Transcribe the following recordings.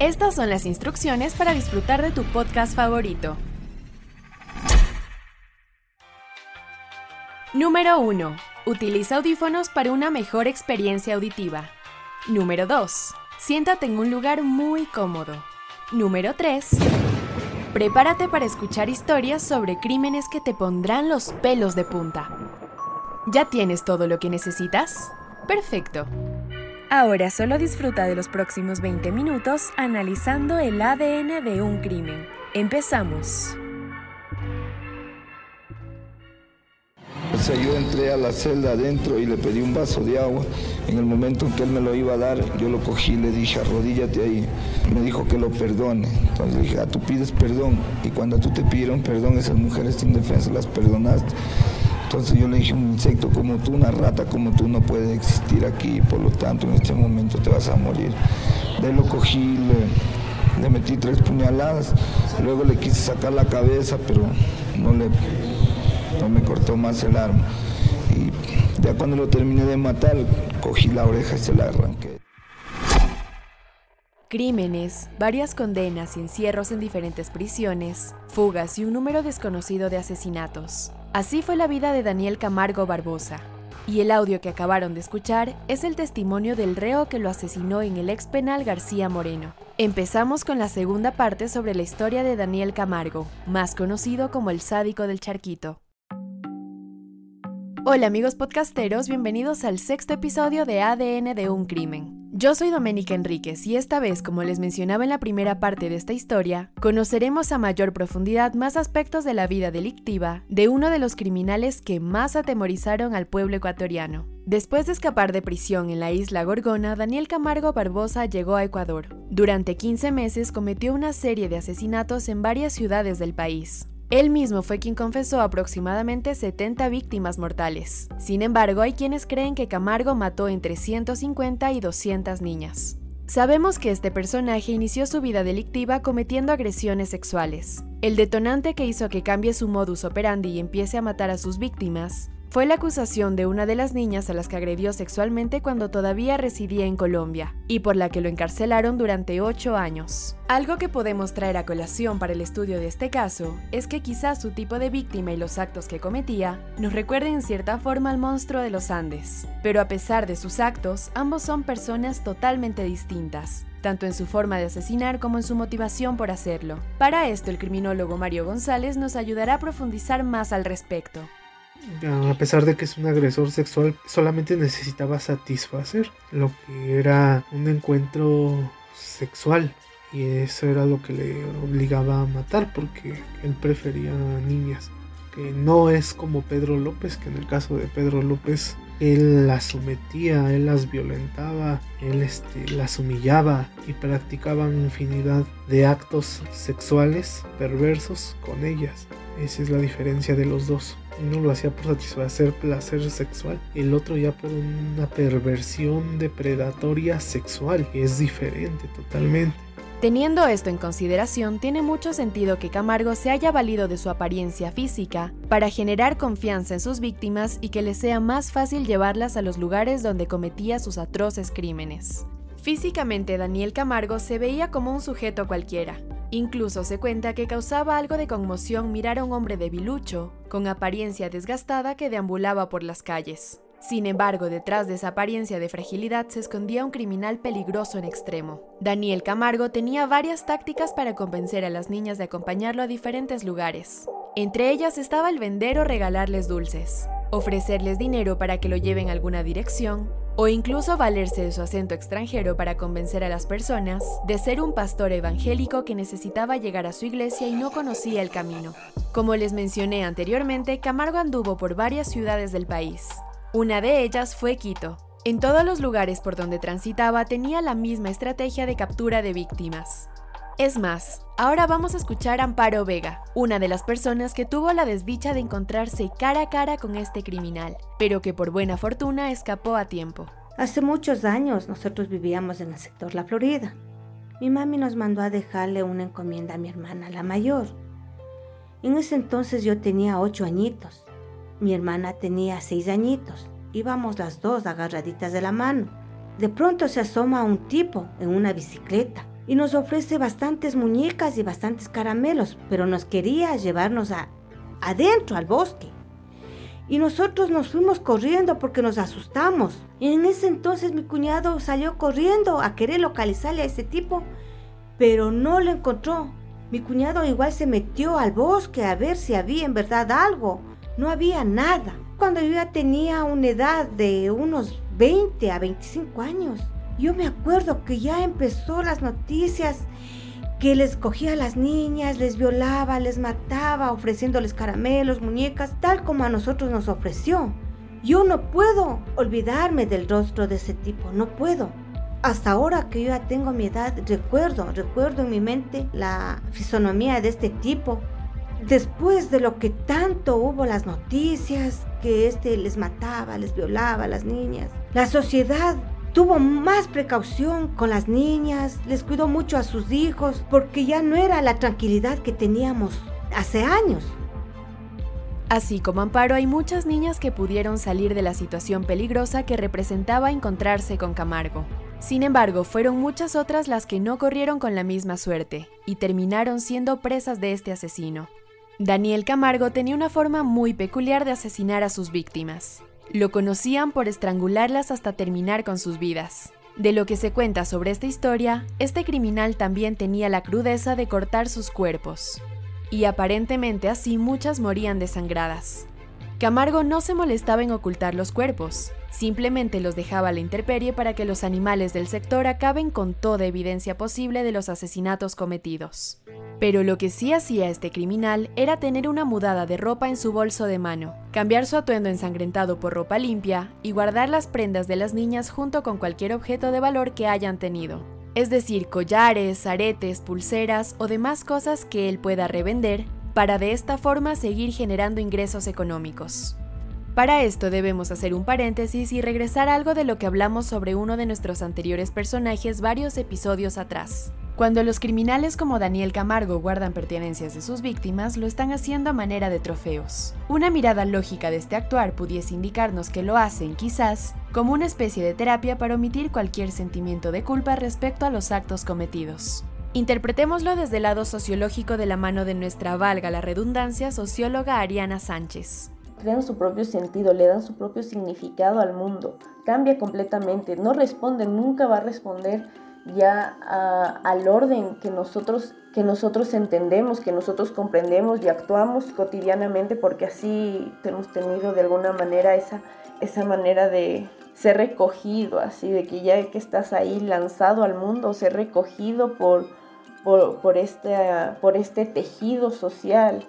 Estas son las instrucciones para disfrutar de tu podcast favorito. Número 1. Utiliza audífonos para una mejor experiencia auditiva. Número 2. Siéntate en un lugar muy cómodo. Número 3. Prepárate para escuchar historias sobre crímenes que te pondrán los pelos de punta. ¿Ya tienes todo lo que necesitas? Perfecto. Ahora solo disfruta de los próximos 20 minutos analizando el ADN de un crimen. Empezamos. Yo entré a la celda adentro y le pedí un vaso de agua. En el momento en que él me lo iba a dar, yo lo cogí y le dije, arrodíllate ahí. Me dijo que lo perdone. Entonces dije, ah, tú pides perdón. Y cuando tú te pidieron perdón, esas mujeres indefensas las perdonaste. Entonces yo le dije, un insecto como tú, una rata como tú no puede existir aquí, por lo tanto en este momento te vas a morir. De lo cogí, le, le metí tres puñaladas, luego le quise sacar la cabeza, pero no le no me cortó más el arma. Y ya cuando lo terminé de matar, cogí la oreja y se la arranqué. Crímenes, varias condenas y encierros en diferentes prisiones, fugas y un número desconocido de asesinatos. Así fue la vida de Daniel Camargo Barbosa. Y el audio que acabaron de escuchar es el testimonio del reo que lo asesinó en el ex penal García Moreno. Empezamos con la segunda parte sobre la historia de Daniel Camargo, más conocido como el sádico del charquito. Hola amigos podcasteros, bienvenidos al sexto episodio de ADN de un crimen. Yo soy Doménica Enríquez y esta vez, como les mencionaba en la primera parte de esta historia, conoceremos a mayor profundidad más aspectos de la vida delictiva de uno de los criminales que más atemorizaron al pueblo ecuatoriano. Después de escapar de prisión en la isla Gorgona, Daniel Camargo Barbosa llegó a Ecuador. Durante 15 meses cometió una serie de asesinatos en varias ciudades del país. Él mismo fue quien confesó aproximadamente 70 víctimas mortales. Sin embargo, hay quienes creen que Camargo mató entre 150 y 200 niñas. Sabemos que este personaje inició su vida delictiva cometiendo agresiones sexuales. El detonante que hizo que cambie su modus operandi y empiece a matar a sus víctimas fue la acusación de una de las niñas a las que agredió sexualmente cuando todavía residía en Colombia, y por la que lo encarcelaron durante ocho años. Algo que podemos traer a colación para el estudio de este caso es que quizás su tipo de víctima y los actos que cometía nos recuerden en cierta forma al monstruo de los Andes, pero a pesar de sus actos, ambos son personas totalmente distintas, tanto en su forma de asesinar como en su motivación por hacerlo. Para esto, el criminólogo Mario González nos ayudará a profundizar más al respecto a pesar de que es un agresor sexual, solamente necesitaba satisfacer lo que era un encuentro sexual. Y eso era lo que le obligaba a matar porque él prefería niñas. Que no es como Pedro López, que en el caso de Pedro López él las sometía, él las violentaba, él este, las humillaba y practicaba infinidad de actos sexuales perversos con ellas. Esa es la diferencia de los dos. Uno lo hacía por satisfacer placer sexual, el otro ya por una perversión depredatoria sexual, que es diferente totalmente. Teniendo esto en consideración, tiene mucho sentido que Camargo se haya valido de su apariencia física para generar confianza en sus víctimas y que les sea más fácil llevarlas a los lugares donde cometía sus atroces crímenes. Físicamente, Daniel Camargo se veía como un sujeto cualquiera. Incluso se cuenta que causaba algo de conmoción mirar a un hombre debilucho, con apariencia desgastada que deambulaba por las calles. Sin embargo, detrás de esa apariencia de fragilidad se escondía un criminal peligroso en extremo. Daniel Camargo tenía varias tácticas para convencer a las niñas de acompañarlo a diferentes lugares. Entre ellas estaba el vender o regalarles dulces, ofrecerles dinero para que lo lleven a alguna dirección, o incluso valerse de su acento extranjero para convencer a las personas de ser un pastor evangélico que necesitaba llegar a su iglesia y no conocía el camino. Como les mencioné anteriormente, Camargo anduvo por varias ciudades del país, una de ellas fue Quito. En todos los lugares por donde transitaba tenía la misma estrategia de captura de víctimas. Es más, ahora vamos a escuchar a Amparo Vega, una de las personas que tuvo la desdicha de encontrarse cara a cara con este criminal, pero que por buena fortuna escapó a tiempo. Hace muchos años nosotros vivíamos en el sector La Florida. Mi mami nos mandó a dejarle una encomienda a mi hermana, la mayor. En ese entonces yo tenía ocho añitos mi hermana tenía seis añitos. Íbamos las dos agarraditas de la mano. De pronto se asoma un tipo en una bicicleta y nos ofrece bastantes muñecas y bastantes caramelos, pero nos quería llevarnos a, adentro al bosque. Y nosotros nos fuimos corriendo porque nos asustamos. Y en ese entonces mi cuñado salió corriendo a querer localizarle a ese tipo, pero no lo encontró. Mi cuñado igual se metió al bosque a ver si había en verdad algo. No había nada. Cuando yo ya tenía una edad de unos 20 a 25 años, yo me acuerdo que ya empezó las noticias que les cogía a las niñas, les violaba, les mataba, ofreciéndoles caramelos, muñecas, tal como a nosotros nos ofreció. Yo no puedo olvidarme del rostro de ese tipo, no puedo. Hasta ahora que yo ya tengo mi edad, recuerdo, recuerdo en mi mente la fisonomía de este tipo. Después de lo que tanto hubo las noticias, que este les mataba, les violaba a las niñas, la sociedad tuvo más precaución con las niñas, les cuidó mucho a sus hijos, porque ya no era la tranquilidad que teníamos hace años. Así como Amparo, hay muchas niñas que pudieron salir de la situación peligrosa que representaba encontrarse con Camargo. Sin embargo, fueron muchas otras las que no corrieron con la misma suerte y terminaron siendo presas de este asesino. Daniel Camargo tenía una forma muy peculiar de asesinar a sus víctimas. Lo conocían por estrangularlas hasta terminar con sus vidas. De lo que se cuenta sobre esta historia, este criminal también tenía la crudeza de cortar sus cuerpos. Y aparentemente así muchas morían desangradas. Camargo no se molestaba en ocultar los cuerpos, simplemente los dejaba a la intemperie para que los animales del sector acaben con toda evidencia posible de los asesinatos cometidos. Pero lo que sí hacía este criminal era tener una mudada de ropa en su bolso de mano, cambiar su atuendo ensangrentado por ropa limpia y guardar las prendas de las niñas junto con cualquier objeto de valor que hayan tenido. Es decir, collares, aretes, pulseras o demás cosas que él pueda revender para de esta forma seguir generando ingresos económicos. Para esto debemos hacer un paréntesis y regresar a algo de lo que hablamos sobre uno de nuestros anteriores personajes varios episodios atrás. Cuando los criminales como Daniel Camargo guardan pertenencias de sus víctimas, lo están haciendo a manera de trofeos. Una mirada lógica de este actuar pudiese indicarnos que lo hacen, quizás, como una especie de terapia para omitir cualquier sentimiento de culpa respecto a los actos cometidos. Interpretémoslo desde el lado sociológico de la mano de nuestra, valga la redundancia, socióloga Ariana Sánchez. Crean su propio sentido, le dan su propio significado al mundo, cambia completamente, no responde, nunca va a responder ya al orden que nosotros, que nosotros entendemos, que nosotros comprendemos y actuamos cotidianamente porque así hemos tenido de alguna manera esa, esa manera de ser recogido, así de que ya que estás ahí lanzado al mundo, ser recogido por, por, este, por este tejido social.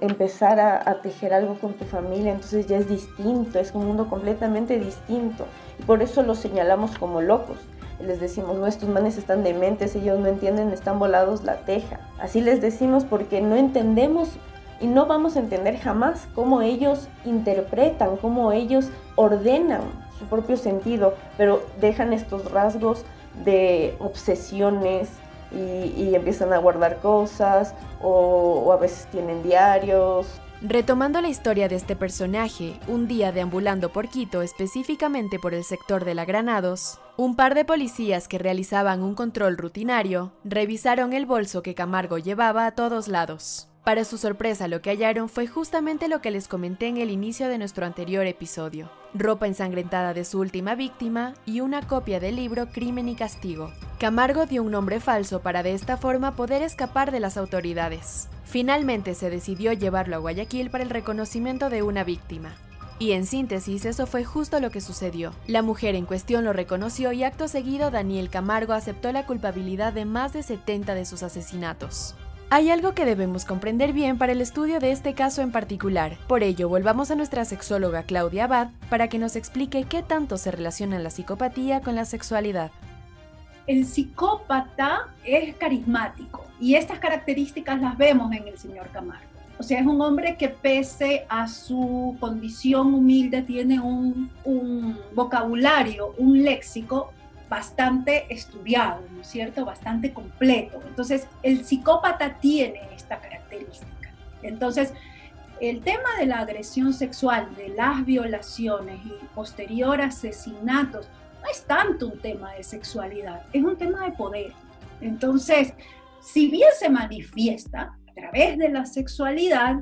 empezar a, a, tejer algo con tu familia, entonces ya es distinto, es un mundo completamente distinto. Y por eso lo señalamos como locos les decimos, no, estos manes están dementes, ellos no entienden, están volados la teja. Así les decimos porque no entendemos y no vamos a entender jamás cómo ellos interpretan, cómo ellos ordenan su propio sentido, pero dejan estos rasgos de obsesiones y, empiezan a guardar cosas o, o a veces tienen diarios Retomando la historia de este personaje, un día deambulando por Quito, específicamente por el sector de la Granados, un par de policías que realizaban un control rutinario revisaron el bolso que Camargo llevaba a todos lados. Para su sorpresa, lo que hallaron fue justamente lo que les comenté en el inicio de nuestro anterior episodio. Ropa ensangrentada de su última víctima y una copia del libro Crimen y Castigo. Camargo dio un nombre falso para de esta forma poder escapar de las autoridades. Finalmente se decidió llevarlo a Guayaquil para el reconocimiento de una víctima. Y en síntesis, eso fue justo lo que sucedió. La mujer en cuestión lo reconoció y acto seguido Daniel Camargo aceptó la culpabilidad de más de 70 de sus asesinatos. Hay algo que debemos comprender bien para el estudio de este caso en particular. Por ello, volvamos a nuestra sexóloga Claudia Abad para que nos explique qué tanto se relaciona la psicopatía con la sexualidad. El psicópata es carismático y estas características las vemos en el señor Camargo. O sea, es un hombre que pese a su condición humilde tiene un, un vocabulario, un léxico bastante estudiado, ¿no es cierto? Bastante completo. Entonces, el psicópata tiene esta característica. Entonces, el tema de la agresión sexual, de las violaciones y posterior asesinatos, no es tanto un tema de sexualidad, es un tema de poder. Entonces, si bien se manifiesta a través de la sexualidad,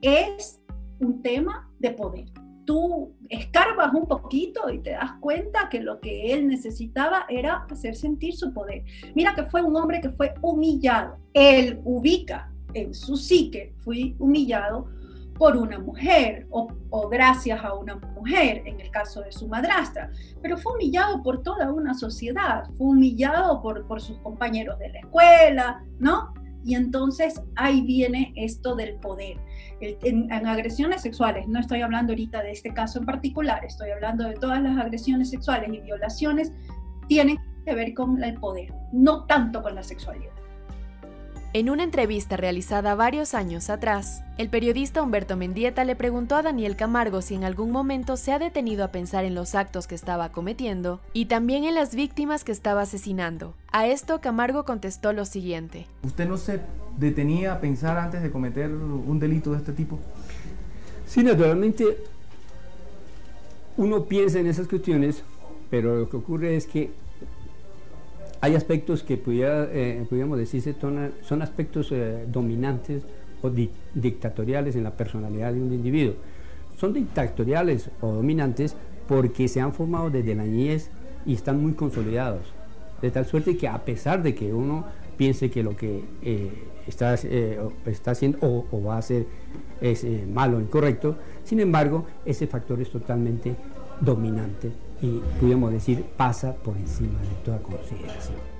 es un tema de poder. Tú escarbas un poquito y te das cuenta que lo que él necesitaba era hacer sentir su poder. Mira que fue un hombre que fue humillado. Él ubica en su psique, fui humillado por una mujer o, gracias a una mujer, en el caso de su madrastra, pero fue humillado por toda una sociedad, fue humillado por, por sus compañeros de la escuela, ¿no? Y entonces ahí viene esto del poder. En, en, agresiones sexuales, no estoy hablando ahorita de este caso en particular, estoy hablando de todas las agresiones sexuales y violaciones, tienen que ver con el poder, no tanto con la sexualidad. En una entrevista realizada varios años atrás, el periodista Humberto Mendieta le preguntó a Daniel Camargo si en algún momento se ha detenido a pensar en los actos que estaba cometiendo y también en las víctimas que estaba asesinando. A esto Camargo contestó lo siguiente. ¿Usted no se detenía a pensar antes de cometer un delito de este tipo? Sí, naturalmente uno piensa en esas cuestiones, pero lo que ocurre es que hay aspectos que pudiera, eh, pudiéramos decirse son, aspectos eh, dominantes o dictatoriales en la personalidad de un individuo. Son dictatoriales o dominantes porque se han formado desde la niñez y están muy consolidados. De tal suerte que a pesar de que uno piense que lo que eh, está, está haciendo o, va a hacer es malo o incorrecto, sin embargo, ese factor es totalmente dominante y podemos decir pasa por encima de toda consideración.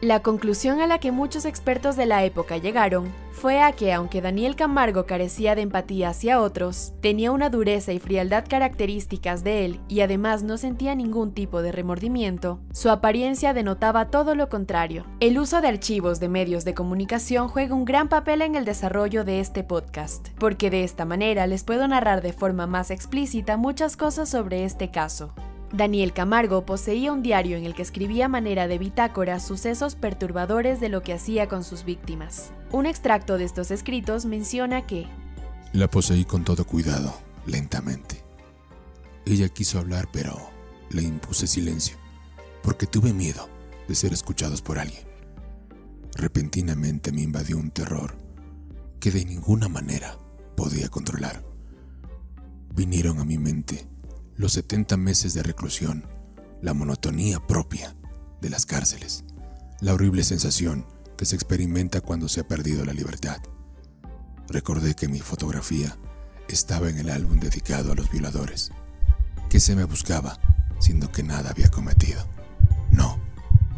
La conclusión a la que muchos expertos de la época llegaron fue a que aunque Daniel Camargo carecía de empatía hacia otros, tenía una dureza y frialdad características de él y además no sentía ningún tipo de remordimiento, su apariencia denotaba todo lo contrario. El uso de archivos de medios de comunicación juega un gran papel en el desarrollo de este podcast, porque de esta manera les puedo narrar de forma más explícita muchas cosas sobre este caso. Daniel Camargo poseía un diario en el que escribía a manera de bitácora sucesos perturbadores de lo que hacía con sus víctimas. Un extracto de estos escritos menciona que La poseí con todo cuidado, lentamente. Ella quiso hablar, pero le impuse silencio, porque tuve miedo de ser escuchados por alguien. Repentinamente me invadió un terror que de ninguna manera podía controlar. Vinieron a mi mente los 70 meses de reclusión, la monotonía propia de las cárceles, la horrible sensación que se experimenta cuando se ha perdido la libertad. Recordé que mi fotografía estaba en el álbum dedicado a los violadores, que se me buscaba, siendo que nada había cometido. No,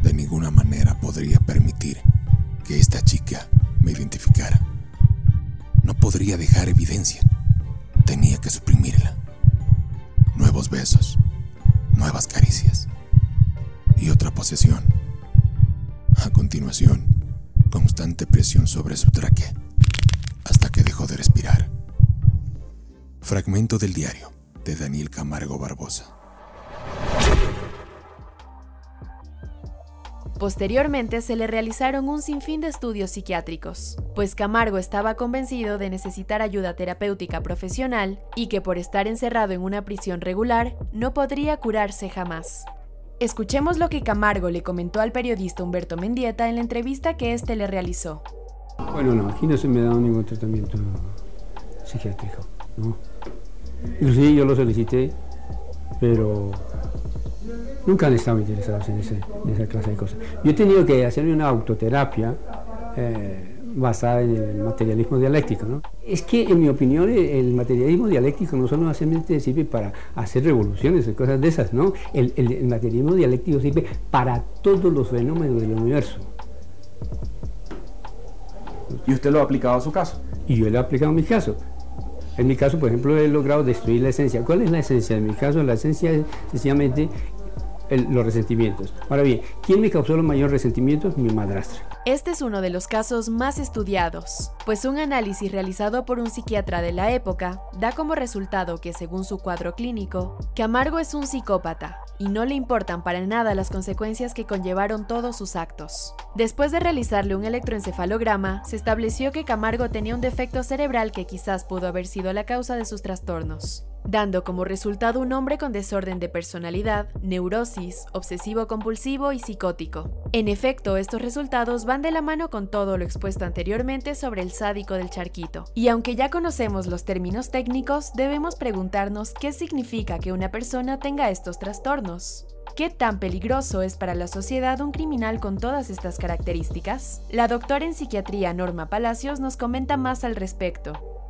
de ninguna manera podría permitir que esta chica me identificara. No podría dejar evidencia, tenía que suprimirla nuevos besos, nuevas caricias y otra posesión. A continuación, constante presión sobre su tráquea hasta que dejó de respirar. Fragmento del diario de Daniel Camargo Barbosa. Posteriormente se le realizaron un sinfín de estudios psiquiátricos, pues Camargo estaba convencido de necesitar ayuda terapéutica profesional y que por estar encerrado en una prisión regular no podría curarse jamás. Escuchemos lo que Camargo le comentó al periodista Humberto Mendieta en la entrevista que éste le realizó. Bueno, no, aquí no se me ha dado ningún tratamiento psiquiátrico, ¿no? sí, yo lo solicité, pero nunca han estado interesados en, esa clase de cosas. Yo he tenido que hacerme una autoterapia eh, basada en el materialismo dialéctico. ¿no? Es que, en mi opinión, el materialismo dialéctico no solamente sirve para hacer revoluciones y cosas de esas, ¿no? El, el materialismo dialéctico sirve para todos los fenómenos del universo. ¿Y usted lo ha aplicado a su caso? Y yo lo he aplicado a mi caso. En mi caso, por ejemplo, he logrado destruir la esencia. ¿Cuál es la esencia? En mi caso, la esencia es sencillamente los resentimientos. Ahora bien, ¿quién me causó los mayores resentimientos? Mi madrastra. Este es uno de los casos más estudiados, pues un análisis realizado por un psiquiatra de la época da como resultado que, según su cuadro clínico, Camargo es un psicópata y no le importan para nada las consecuencias que conllevaron todos sus actos. Después de realizarle un electroencefalograma, se estableció que Camargo tenía un defecto cerebral que quizás pudo haber sido la causa de sus trastornos. Dando como resultado un hombre con desorden de personalidad, neurosis, obsesivo-compulsivo y psicótico. En efecto, estos resultados van de la mano con todo lo expuesto anteriormente sobre el sádico del charquito. Y aunque ya conocemos los términos técnicos, debemos preguntarnos qué significa que una persona tenga estos trastornos. ¿Qué tan peligroso es para la sociedad un criminal con todas estas características? La doctora en psiquiatría Norma Palacios nos comenta más al respecto.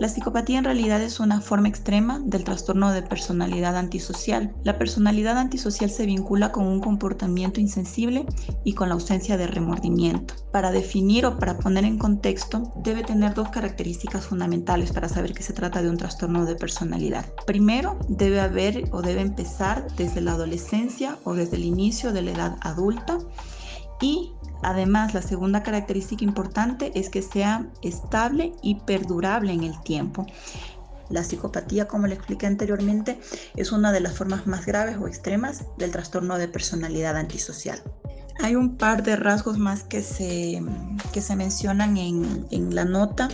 La psicopatía en realidad es una forma extrema del trastorno de personalidad antisocial. La personalidad antisocial se vincula con un comportamiento insensible y con la ausencia de remordimiento. Para definir o para poner en contexto, debe tener dos características fundamentales para saber que se trata de un trastorno de personalidad. Primero, debe haber o debe empezar desde la adolescencia o desde el inicio de la edad adulta y Además, la segunda característica importante es que sea estable y perdurable en el tiempo. La psicopatía, como le expliqué anteriormente, es una de las formas más graves o extremas del trastorno de personalidad antisocial. Hay un par de rasgos más que se, que se mencionan en, en la nota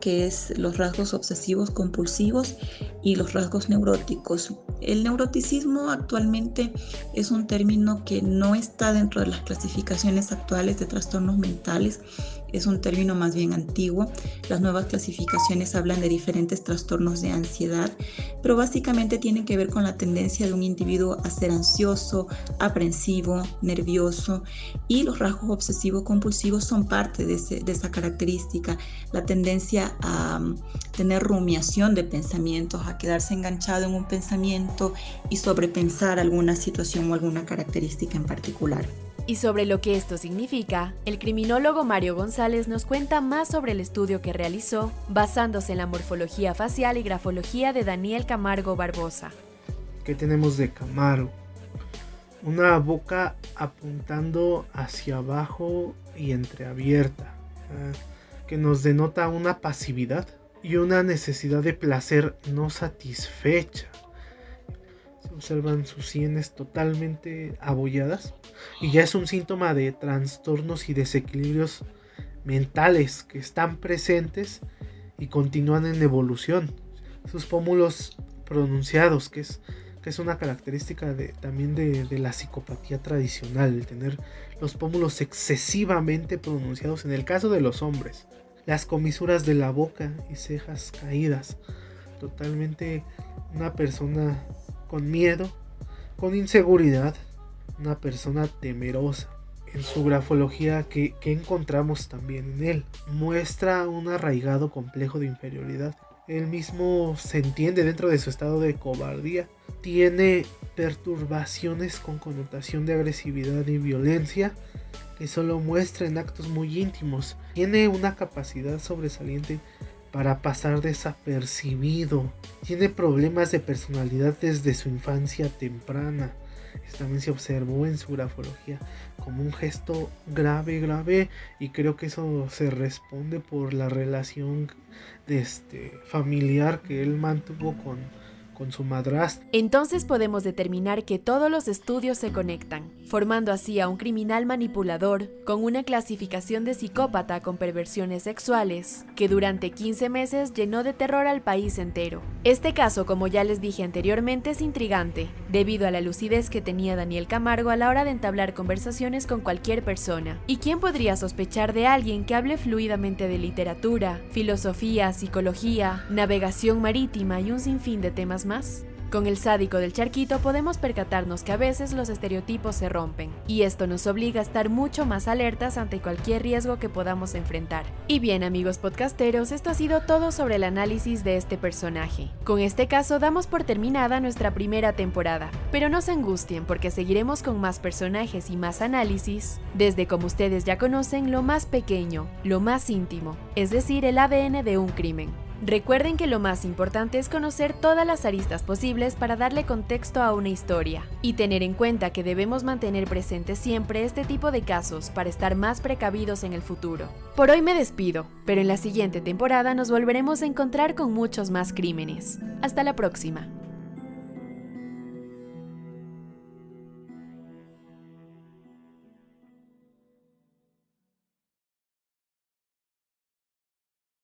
que es los rasgos obsesivos compulsivos y los rasgos neuróticos. El neuroticismo actualmente es un término que no está dentro de las clasificaciones actuales de trastornos mentales es un término más bien antiguo. Las nuevas clasificaciones hablan de diferentes trastornos de ansiedad, pero básicamente tienen que ver con la tendencia de un individuo a ser ansioso, aprensivo, nervioso y los rasgos obsesivos compulsivos son parte de, esa característica, la tendencia a mm, tener rumiación de pensamientos, a quedarse enganchado en un pensamiento y sobrepensar alguna situación o alguna característica en particular. Y sobre lo que esto significa, el criminólogo Mario González nos cuenta más sobre el estudio que realizó basándose en la morfología facial y grafología de Daniel Camargo Barbosa. ¿Qué tenemos de Camargo? Una boca apuntando hacia abajo y entreabierta, que nos denota una pasividad y una necesidad de placer no satisfecha observan sus sienes totalmente abolladas y ya es un síntoma de trastornos y desequilibrios mentales que están presentes y continúan en evolución. Sus pómulos pronunciados, que es, que es una característica de, también de, de, la psicopatía tradicional, el tener los pómulos excesivamente pronunciados en el caso de los hombres. Las comisuras de la boca y cejas caídas. Totalmente una persona con miedo, con inseguridad, una persona temerosa. En su grafología que, encontramos también en él, muestra un arraigado complejo de inferioridad. Él mismo se entiende dentro de su estado de cobardía. Tiene perturbaciones con connotación de agresividad y violencia que solo muestra en actos muy íntimos. Tiene una capacidad sobresaliente para pasar desapercibido. Tiene problemas de personalidad desde su infancia temprana. También se observó en su grafología como un gesto grave, grave. Y creo que eso se responde por la relación de este, familiar que él mantuvo con, con su madrastra. Entonces podemos determinar que todos los estudios se conectan, formando así a un criminal manipulador con una clasificación de psicópata con perversiones sexuales, que durante 15 meses llenó de terror al país entero. Este caso, como ya les dije anteriormente, es intrigante, debido a la lucidez que tenía Daniel Camargo a la hora de entablar conversaciones con cualquier persona. ¿Y quién podría sospechar de alguien que hable fluidamente de literatura, filosofía, psicología, navegación marítima y un sinfín de temas más? Con el sádico del charquito podemos percatarnos que a veces los estereotipos se rompen, y esto nos obliga a estar mucho más alertas ante cualquier riesgo que podamos enfrentar. Y bien amigos podcasteros, esto ha sido todo sobre el análisis de este personaje. Con este caso damos por terminada nuestra primera temporada, pero no se angustien porque seguiremos con más personajes y más análisis, desde como ustedes ya conocen lo más pequeño, lo más íntimo, es decir, el ADN de un crimen. Recuerden que lo más importante es conocer todas las aristas posibles para darle contexto a una historia y tener en cuenta que debemos mantener presente siempre este tipo de casos para estar más precavidos en el futuro. Por hoy me despido, pero en la siguiente temporada nos volveremos a encontrar con muchos más crímenes. Hasta la próxima.